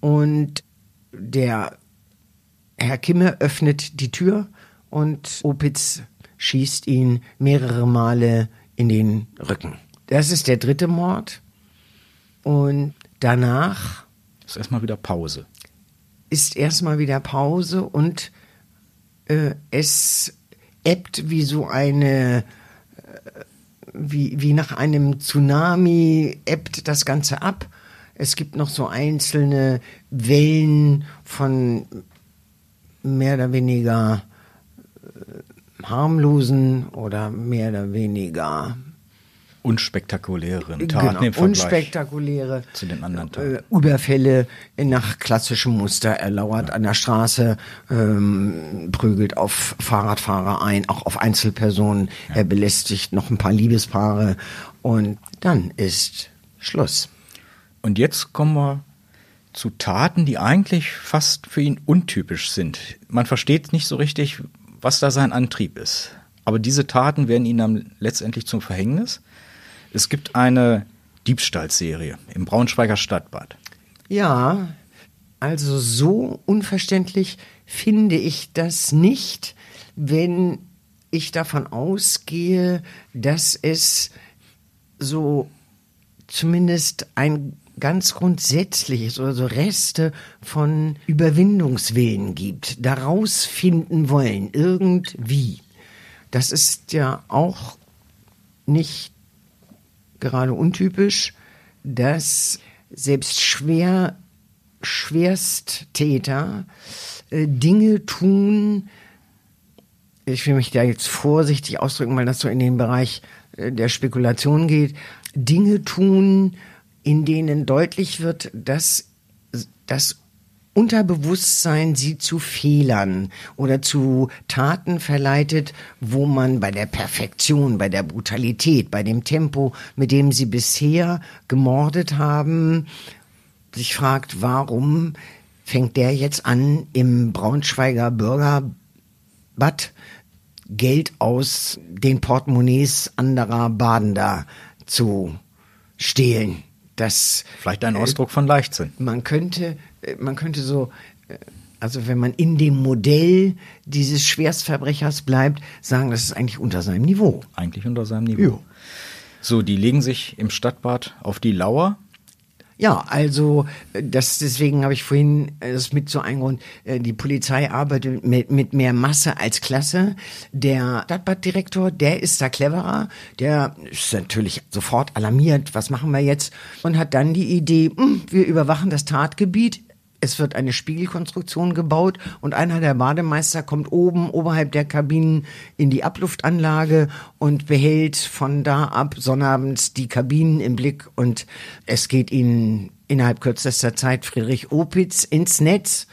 und der Herr Kimme öffnet die Tür und Opitz schießt ihn mehrere Male in den Rücken. Das ist der dritte Mord. Und danach Ist erstmal wieder Pause. ist erstmal wieder Pause und äh, es ebbt wie so eine, äh, wie, wie nach einem Tsunami ebbt das Ganze ab. Es gibt noch so einzelne Wellen von mehr oder weniger äh, harmlosen oder mehr oder weniger unspektakulären Taten Genau, im Vergleich unspektakuläre zu den anderen Taten. äh, Überfälle nach klassischem Muster. Er lauert an der Straße, ähm, prügelt auf Fahrradfahrer ein, auch auf Einzelpersonen. Er belästigt noch ein paar Liebespaare und dann ist Schluss. Und jetzt kommen wir zu Taten, die eigentlich fast für ihn untypisch sind. Man versteht nicht so richtig, was da sein Antrieb ist. Aber diese Taten werden ihm dann letztendlich zum Verhängnis. Es gibt eine Diebstahlserie im Braunschweiger Stadtbad. Ja, also so unverständlich finde ich das nicht, wenn ich davon ausgehe, dass es so zumindest ein ganz grundsätzliches oder so Reste von Überwindungswillen gibt, daraus finden wollen, irgendwie. Das ist ja auch nicht gerade untypisch, dass selbst schwer Schwersttäter äh, Dinge tun, ich will mich da jetzt vorsichtig ausdrücken, weil das so in den Bereich äh, der Spekulation geht, Dinge tun, in denen deutlich wird, dass das Unterbewusstsein sie zu Fehlern oder zu Taten verleitet, wo man bei der Perfektion, bei der Brutalität, bei dem Tempo, mit dem sie bisher gemordet haben, sich fragt, warum fängt der jetzt an, im Braunschweiger Bürgerbad Geld aus den Portemonnaies anderer Badender zu stehlen. Das Vielleicht ein Ausdruck von Leichtsinn. man könnte, äh, man könnte so, äh, also wenn man in dem Modell dieses Schwerstverbrechers bleibt, sagen, das ist eigentlich unter seinem Niveau. Eigentlich unter seinem Niveau. Jo. So, die legen sich im Stadtbad auf die Lauer. Ja, also äh, das deswegen habe ich vorhin äh, das mit so ein Grund. Die Polizei arbeitet mit, mit mehr Masse als Klasse. Der Stadtbaddirektor, der ist da cleverer. Der ist natürlich sofort alarmiert. Was machen wir jetzt? Und hat dann die Idee: hm, Wir überwachen das Tatgebiet. Es wird eine Spiegelkonstruktion gebaut und einer der Bademeister kommt oben oberhalb der Kabinen in die Abluftanlage und behält von da ab sonnabends die Kabinen im Blick und es geht ihnen innerhalb kürzester Zeit Friedrich Opitz ins Netz,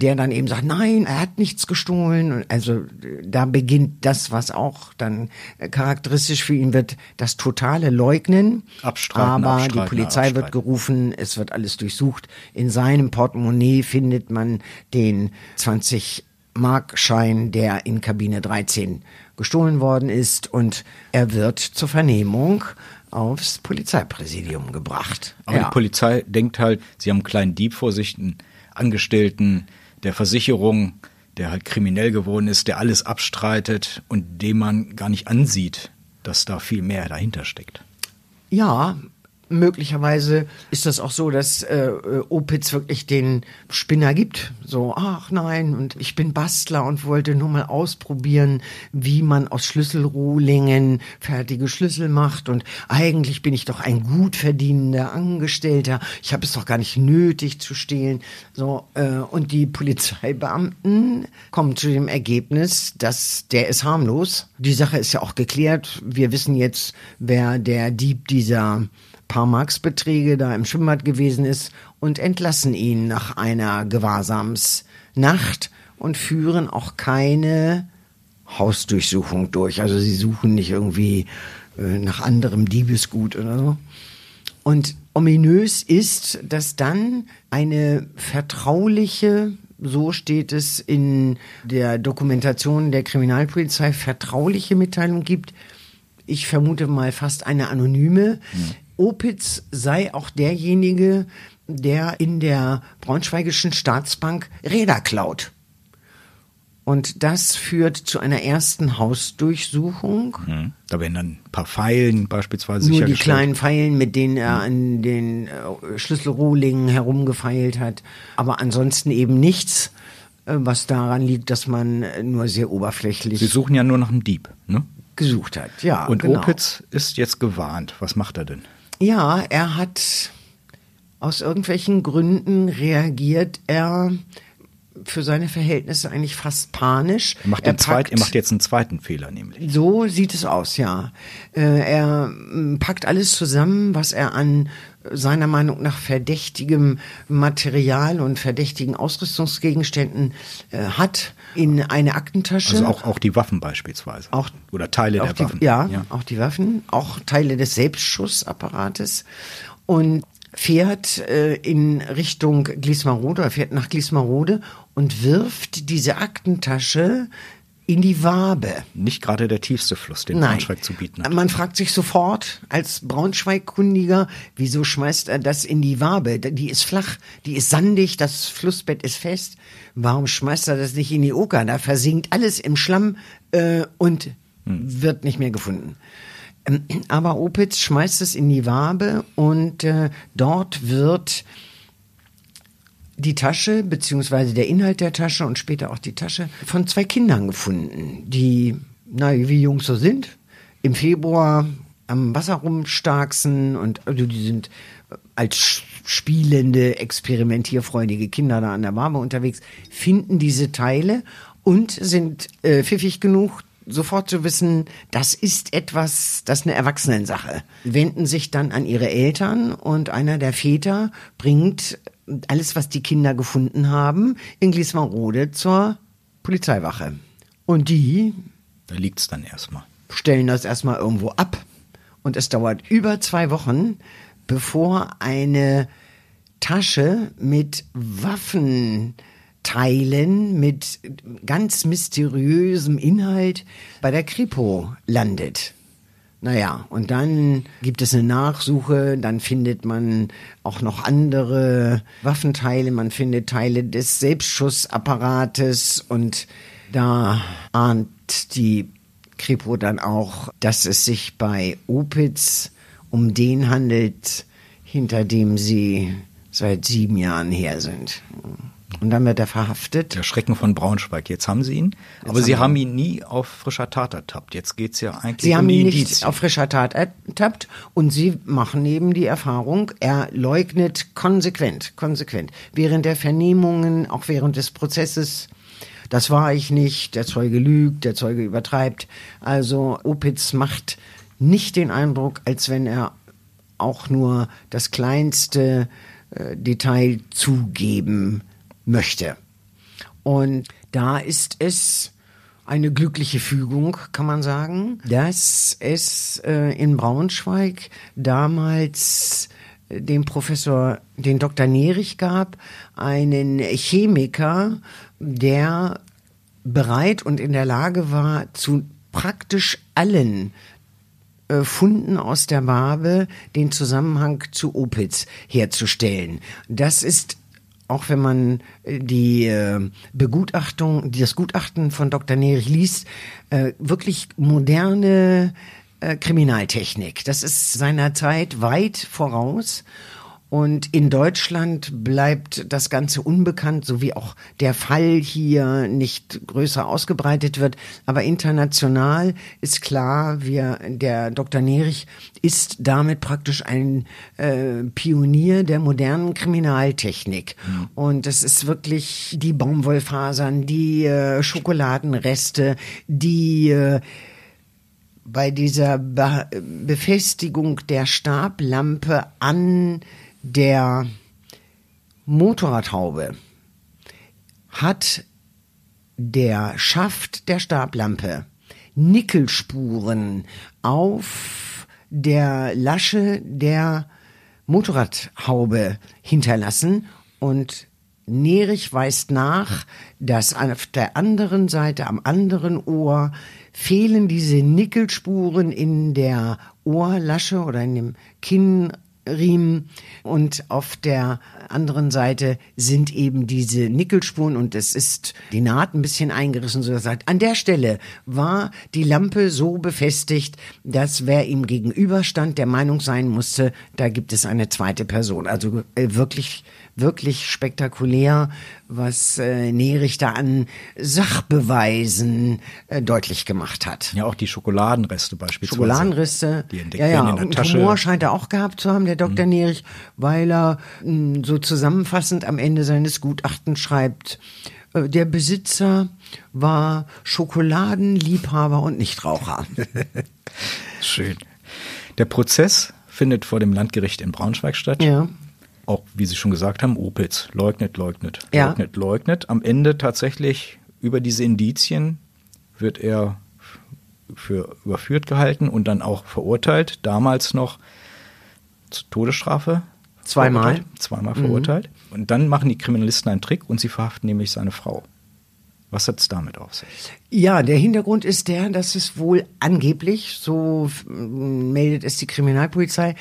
der dann eben sagt, nein, er hat nichts gestohlen. Und also äh, da beginnt das, was auch dann äh, charakteristisch für ihn wird, das totale Leugnen. Abstreiten, Aber abstreiten, die Polizei wird abstreiten. gerufen, es wird alles durchsucht. In seinem Portemonnaie findet man den 20 Markschein, der in Kabine 13 gestohlen worden ist und er wird zur Vernehmung aufs Polizeipräsidium gebracht. Aber die Polizei denkt halt, sie haben einen kleinen Dieb vor sich, einen Angestellten der Versicherung, der halt kriminell geworden ist, der alles abstreitet und dem man gar nicht ansieht, dass da viel mehr dahinter steckt. Ja, möglicherweise ist das auch so, dass äh, Opitz wirklich den Spinner gibt. So, ach nein, und ich bin Bastler und wollte nur mal ausprobieren, wie man aus Schlüsselrohlingen fertige Schlüssel macht. Und eigentlich bin ich doch ein gut verdienender Angestellter. Ich habe es doch gar nicht nötig zu stehlen. So, äh, und die Polizeibeamten kommen zu dem Ergebnis, dass der ist harmlos. Die Sache ist ja auch geklärt. Wir wissen jetzt, wer der Dieb dieser paar Marksbeträge da im Schwimmbad gewesen ist und entlassen ihn nach einer Gewahrsamsnacht und führen auch keine Hausdurchsuchung durch. Also sie suchen nicht irgendwie äh, nach anderem Diebesgut oder so. Und ominös ist, dass dann eine vertrauliche, so steht es in der Dokumentation der Kriminalpolizei, vertrauliche Mitteilung gibt. Ich vermute mal fast eine anonyme. Opitz sei auch derjenige, der in der Braunschweigischen Staatsbank Räder klaut. Und das führt zu einer ersten Hausdurchsuchung. Hm. Da werden dann ein paar Pfeilen beispielsweise Nur die kleinen Pfeilen, mit denen er an den äh, Schlüsselrohlingen herumgefeilt hat. Aber ansonsten eben nichts, äh, was daran liegt, dass man äh, nur sehr oberflächlich Sie suchen ja nur nach einem Dieb. Ne? gesucht hat. Ja, Und genau. Opitz ist jetzt gewarnt. Was macht er denn? Ja, er hat aus irgendwelchen Gründen reagiert er für seine Verhältnisse eigentlich fast panisch. Er macht, den zweit, er macht jetzt einen zweiten Fehler nämlich. So sieht es aus, ja. Äh, er packt alles zusammen, was er an seiner Meinung nach verdächtigem Material und verdächtigen Ausrüstungsgegenständen äh, hat in eine Aktentasche. Also auch, auch die Waffen beispielsweise. Auch, Oder Teile der die, Waffen. Ja, ja, auch die Waffen, auch Teile des Selbstschussapparates. Und fährt äh, in Richtung Gliesmarode, er fährt nach Gliesmarode und wirft diese Aktentasche in die Wabe. Nicht gerade der tiefste Fluss, den Nein. Braunschweig zu bieten hat. Man fragt sich sofort als Braunschweig-Kundiger, wieso schmeißt er das in die Wabe? Die ist flach, die ist sandig, das Flussbett ist fest. Warum schmeißt er das nicht in die Oker? Da versinkt alles im Schlamm äh, und wird nicht mehr gefunden. Ähm, Aber Opitz schmeißt es in die Wabe und äh, dort wird die Tasche beziehungsweise der Inhalt der Tasche und später auch die Tasche von zwei Kindern gefunden, die, na, wie Jungs so sind, im Februar am Wasser rumstarksen und also die sind als sch- spielende, experimentierfreudige Kinder da an der Wabe unterwegs, finden diese Teile und sind äh, pfiffig genug, sofort zu wissen, das ist etwas, das ist eine Erwachsenensache. Wenden sich dann an ihre Eltern und einer der Väter bringt alles, was die Kinder gefunden haben, in Gliesmarode zur Polizeiwache. Und die Da liegt's dann erstmal. stellen das erstmal irgendwo ab. Und es dauert über zwei Wochen, bevor eine Tasche mit Waffenteilen, mit ganz mysteriösem Inhalt bei der Kripo landet. Naja, und dann gibt es eine Nachsuche, dann findet man auch noch andere Waffenteile, man findet Teile des Selbstschussapparates und da ahnt die Kripo dann auch, dass es sich bei Opitz um den handelt, hinter dem sie seit sieben Jahren her sind. Und dann wird er verhaftet. Der Schrecken von Braunschweig. Jetzt haben sie ihn. aber haben sie haben ihn nie auf frischer Tat ertappt. Jetzt geht's ja eigentlich Sie um haben ihn nicht Indizien. auf frischer Tat ertappt und sie machen eben die Erfahrung, er leugnet konsequent, konsequent. Während der Vernehmungen, auch während des Prozesses, das war ich nicht, der Zeuge lügt, der Zeuge übertreibt. Also Opitz macht nicht den Eindruck, als wenn er auch nur das kleinste äh, Detail zugeben möchte. Und da ist es eine glückliche Fügung, kann man sagen, dass es äh, in Braunschweig damals äh, den Professor, den Dr. Nerich gab, einen Chemiker, der bereit und in der Lage war, zu praktisch allen äh, Funden aus der Wabe den Zusammenhang zu Opitz herzustellen. Das ist auch wenn man äh, die äh, Begutachtung, das Gutachten von Dr. Nerich liest, äh, wirklich moderne Kriminaltechnik. Das ist seiner Zeit weit voraus. Und in Deutschland bleibt das Ganze unbekannt, so wie auch der Fall hier nicht größer ausgebreitet wird. Aber international ist klar, wir, der Dr. Nerich ist damit praktisch ein äh, Pionier der modernen Kriminaltechnik. Und das ist wirklich die Baumwollfasern, die äh, Schokoladenreste, die äh, bei dieser Be Befestigung der Stablampe an der Motorradhaube hat der Schaft der Stablampe Nickelspuren auf der Lasche der Motorradhaube hinterlassen und Nerich weist nach, dass auf der anderen Seite, am anderen Ohr, fehlen diese Nickelspuren in der Ohrlasche oder in dem Kinnriemen und auf der anderen Seite sind eben diese Nickelspuren und es ist die Naht ein bisschen eingerissen, so dass sagt, an der Stelle war die Lampe so befestigt, dass wer ihm gegenüberstand, der Meinung sein musste, da gibt es eine zweite Person. Also äh, wirklich wirklich spektakulär, was äh, da an Sachbeweisen äh, deutlich gemacht hat. Ja, auch die Schokoladenreste beispielsweise. Schokoladenrisse. Die entdeckt ja, ja. in der und Tasche. Humor scheint er auch gehabt zu haben, der Dr. Nerich, weil er mh, so zusammenfassend am Ende seines Gutachtens schreibt, Äh, Der Besitzer war Schokoladenliebhaber und Nichtraucher. Schön. Der Prozess findet vor dem Landgericht in Braunschweig statt. Ja. Auch, wie Sie schon gesagt haben, Opitz leugnet, leugnet, Ja. leugnet, leugnet. Am Ende tatsächlich über diese Indizien wird er für überführt gehalten und dann auch verurteilt. Damals noch zur Todesstrafe. Zweimal. verurteilt, Zweimal verurteilt. Und dann machen die Kriminalisten einen Trick und sie verhaften nämlich seine Frau. Was hat es damit auf sich? Ja, der Hintergrund ist der, dass es wohl angeblich, so meldet es die Kriminalpolizei,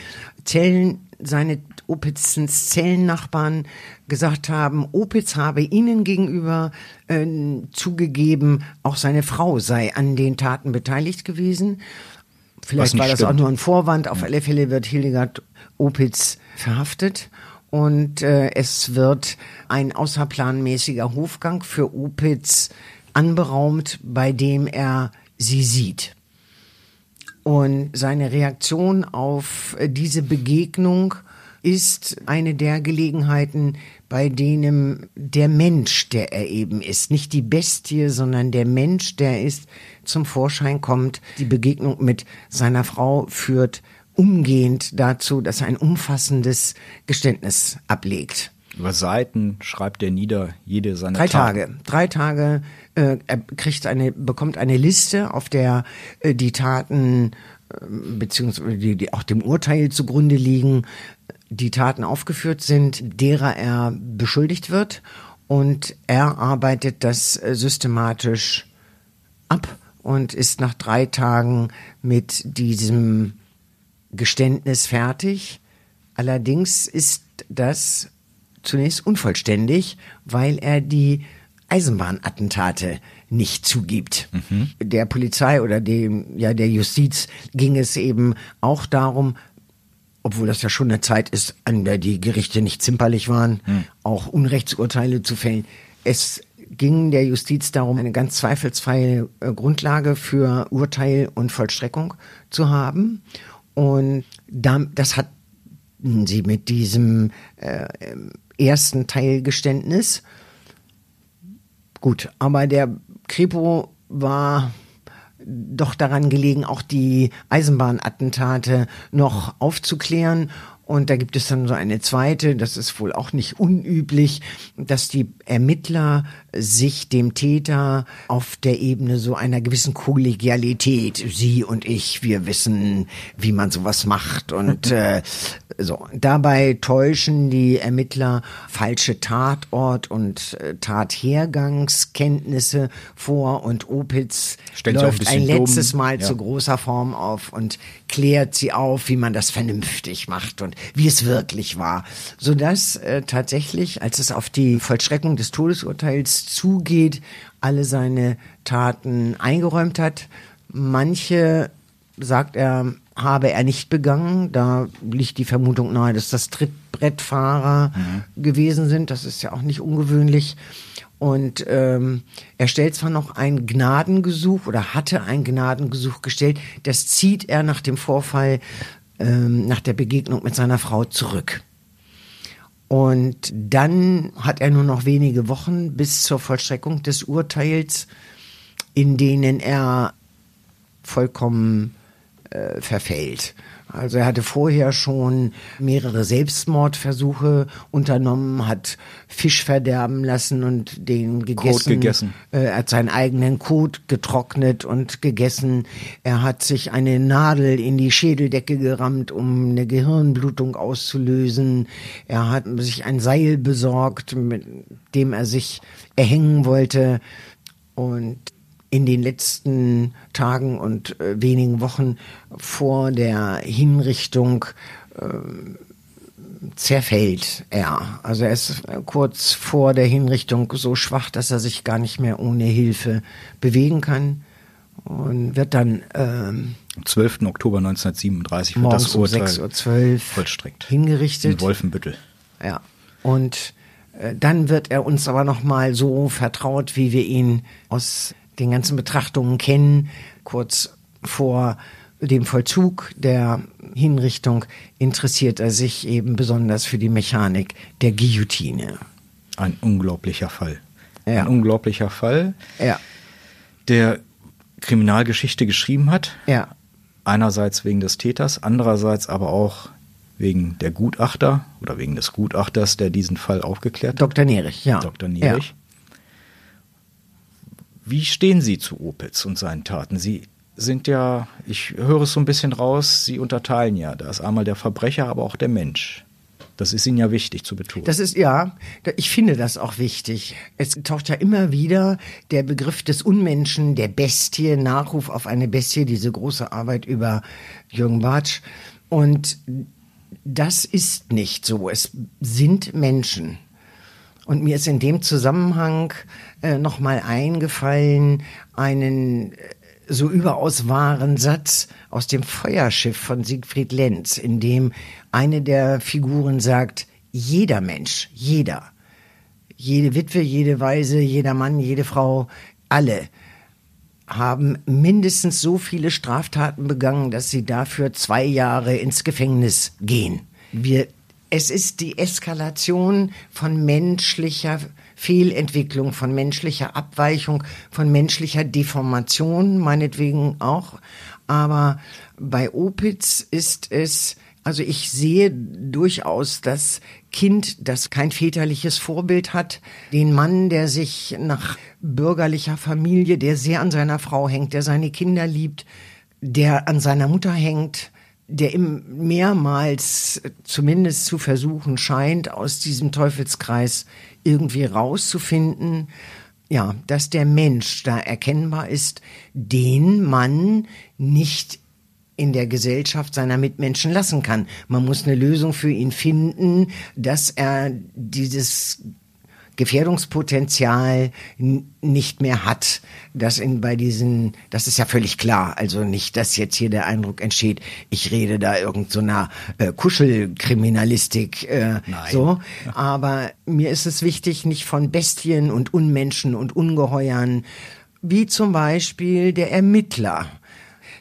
Zellen, seine Opitzens Zellennachbarn gesagt haben, Opitz habe ihnen gegenüber äh, zugegeben, auch seine Frau sei an den Taten beteiligt gewesen. Vielleicht war das stimmt. auch nur ein Vorwand. Auf alle Fälle wird Hildegard Opitz verhaftet. Und äh, es wird ein außerplanmäßiger Hofgang für Opitz anberaumt, bei dem er sie sieht. Und seine Reaktion auf äh, diese Begegnung ist eine der Gelegenheiten, bei denen der Mensch, der er eben ist, nicht die Bestie, sondern der Mensch, der er ist, zum Vorschein kommt. Die Begegnung mit seiner Frau führt umgehend dazu, dass er ein umfassendes Geständnis ablegt. Über Seiten schreibt er nieder jede seiner Drei Taten. Tage. Drei Tage. Äh, er kriegt eine, bekommt eine Liste, auf der äh, die Taten äh, beziehungsweise die, die auch dem Urteil zugrunde liegen, die Taten aufgeführt sind, derer er beschuldigt wird. Und er arbeitet das äh, systematisch ab und ist nach drei Tagen mit diesem Geständnis fertig. Allerdings ist das zunächst unvollständig, weil er die Eisenbahnattentate nicht zugibt. Der Polizei oder dem, ja, der Justiz ging es eben auch darum, obwohl das ja schon eine Zeit ist, an der die Gerichte nicht zimperlich waren, auch Unrechtsurteile zu fällen. Es ging der Justiz darum, eine ganz zweifelsfreie äh, Grundlage für Urteil und Vollstreckung zu haben. Und da, das hatten sie mit diesem äh, ersten Teilgeständnis. Gut, aber der Kripo war doch daran gelegen, auch die Eisenbahnattentate noch aufzuklären. Und da gibt es dann so eine zweite, das ist wohl auch nicht unüblich, dass die Ermittler sich dem Täter auf der Ebene so einer gewissen Kollegialität, Sie und ich, wir wissen, wie man sowas macht. Und äh, so, dabei täuschen die Ermittler falsche Tatort- und äh, Tathergangskenntnisse vor und Opitz Stellt auch ein läuft ein bisschen dumm, letztes Mal ja. zu großer Form auf und klärt sie auf, wie man das vernünftig macht und wie es wirklich war, sodass äh, tatsächlich, als es auf die Vollstreckung des Todesurteils zugeht, alle seine Taten eingeräumt hat. Manche sagt er, habe er nicht begangen. Da liegt die Vermutung nahe, dass das Trittbrettfahrer gewesen sind. Das ist ja auch nicht ungewöhnlich. Und ähm, er stellt zwar noch ein Gnadengesuch oder hatte ein Gnadengesuch gestellt, das zieht er nach dem Vorfall, ähm, nach der Begegnung mit seiner Frau zurück. Und dann hat er nur noch wenige Wochen bis zur Vollstreckung des Urteils, in denen er vollkommen äh, verfällt. Also er hatte vorher schon mehrere Selbstmordversuche unternommen, hat Fisch verderben lassen und den gegessen. gegessen. Äh, er hat seinen eigenen Kot getrocknet und gegessen. Er hat sich eine Nadel in die Schädeldecke gerammt, um eine Gehirnblutung auszulösen. Er hat sich ein Seil besorgt, mit dem er sich erhängen wollte. Und in den letzten Tagen und äh, wenigen Wochen vor der Hinrichtung äh, zerfällt er. Also er ist äh, kurz vor der Hinrichtung so schwach, dass er sich gar nicht mehr ohne Hilfe bewegen kann und wird dann ähm, Am 12. Oktober 1937 wird das um Urteil 6.12 Uhr vollstreckt. hingerichtet. In Wolfenbüttel. Ja. Und äh, dann wird er uns aber noch mal so vertraut, wie wir ihn aus den ganzen Betrachtungen kennen. Kurz vor dem Vollzug der Hinrichtung interessiert er sich eben besonders für die Mechanik der Guillotine. Ein unglaublicher Fall. Ja. Ein unglaublicher Fall, Ja. der Kriminalgeschichte geschrieben hat. Ja. Einerseits wegen des Täters, andererseits aber auch wegen der Gutachter oder wegen des Gutachters, der diesen Fall aufgeklärt hat. Dr. Nerich, ja. Dr. Nierich. Wie stehen Sie zu Opitz und seinen Taten? Sie sind ja, ich höre es so ein bisschen raus, Sie unterteilen ja. Da ist einmal der Verbrecher, aber auch der Mensch. Das ist Ihnen ja wichtig zu betonen. Das ist ja, ich finde das auch wichtig. Es taucht ja immer wieder der Begriff des Unmenschen, der Bestie, Nachruf auf eine Bestie, diese große Arbeit über Jürgen Bartsch. Und das ist nicht so. Es sind Menschen. Und mir ist in dem Zusammenhang äh, nochmal eingefallen, einen äh, so überaus wahren Satz aus dem Feuerschiff von Siegfried Lenz, in dem eine der Figuren sagt, jeder Mensch, jeder, jede Witwe, jede Waise, jeder Mann, jede Frau, alle haben mindestens so viele Straftaten begangen, dass sie dafür zwei Jahre ins Gefängnis gehen. Wir, es ist die Eskalation von menschlicher Fehlentwicklung, von menschlicher Abweichung, von menschlicher Deformation, meinetwegen auch. Aber bei Opitz ist es, also ich sehe durchaus das Kind, das kein väterliches Vorbild hat, den Mann, der sich nach bürgerlicher Familie, der sehr an seiner Frau hängt, der seine Kinder liebt, der an seiner Mutter hängt, der ihm mehrmals zumindest zu versuchen scheint, aus diesem Teufelskreis irgendwie rauszufinden. Ja, dass der Mensch da erkennbar ist, den man nicht in der Gesellschaft seiner Mitmenschen lassen kann. Man muss eine Lösung für ihn finden, dass er dieses Gefährdungspotenzial nicht mehr hat, dass in bei diesen, das ist ja völlig klar, also nicht, dass jetzt hier der Eindruck entsteht, ich rede da irgend so einer äh, Kuschelkriminalistik, äh, so, aber mir ist es wichtig, nicht von Bestien und Unmenschen und Ungeheuern, wie zum Beispiel der Ermittler,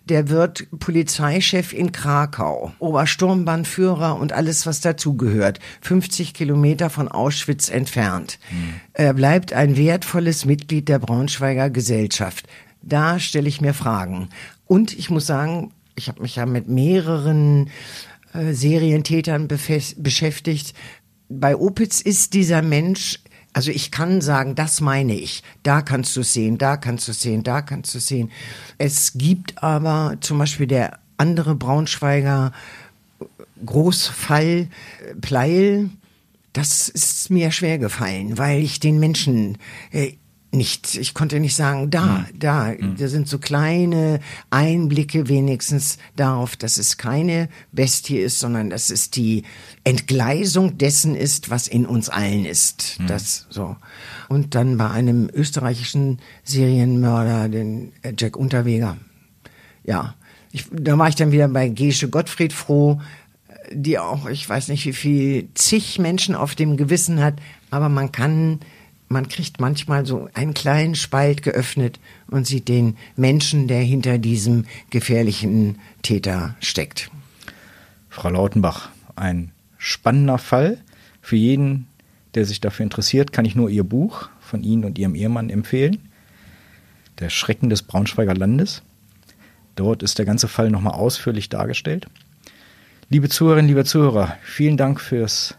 der wird Polizeichef in Krakau, Obersturmbannführer und alles, was dazugehört, 50 Kilometer von Auschwitz entfernt. Er bleibt ein wertvolles Mitglied der Braunschweiger Gesellschaft. Da stelle ich mir Fragen. Und ich muss sagen, ich habe mich ja mit mehreren äh, Serientätern beschäftigt. Bei Opitz ist dieser Mensch also ich kann sagen, das meine ich. Da kannst du sehen, da kannst du sehen, da kannst du sehen. Es gibt aber zum Beispiel der andere Braunschweiger Großfall äh, Pleil. Das ist mir schwer gefallen, weil ich den Menschen äh, nicht, ich konnte nicht sagen, da, da, da sind so kleine Einblicke wenigstens darauf, dass es keine Bestie ist, sondern dass es die Entgleisung dessen ist, was in uns allen ist. Das so. Und dann bei einem österreichischen Serienmörder, den äh, Jack Unterweger. Ja, ich, da war ich dann wieder bei Gesche Gottfried froh, die auch, ich weiß nicht, wie viel zig Menschen auf dem Gewissen hat, aber man kann, man kriegt manchmal so einen kleinen Spalt geöffnet und sieht den Menschen, der hinter diesem gefährlichen Täter steckt. Frau Lautenbach, ein spannender Fall. Für jeden, der sich dafür interessiert, kann ich nur Ihr Buch von Ihnen und Ihrem Ehemann empfehlen. Der Schrecken des Braunschweiger Landes. Dort ist der ganze Fall nochmal ausführlich dargestellt. Liebe Zuhörerinnen, liebe Zuhörer, vielen Dank fürs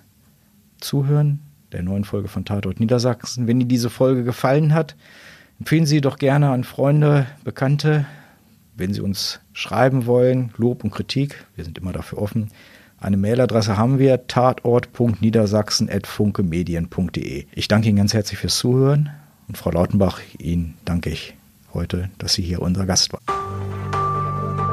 Zuhören der neuen Folge von Tatort Niedersachsen. Wenn Ihnen diese Folge gefallen hat, empfehlen Sie doch gerne an Freunde, Bekannte, wenn Sie uns schreiben wollen, Lob und Kritik, wir sind immer dafür offen. Eine Mailadresse haben wir, tatort.niedersachsen.funkemedien.de. Ich danke Ihnen ganz herzlich fürs Zuhören und Frau Lautenbach, Ihnen danke ich heute, dass Sie hier unser Gast waren.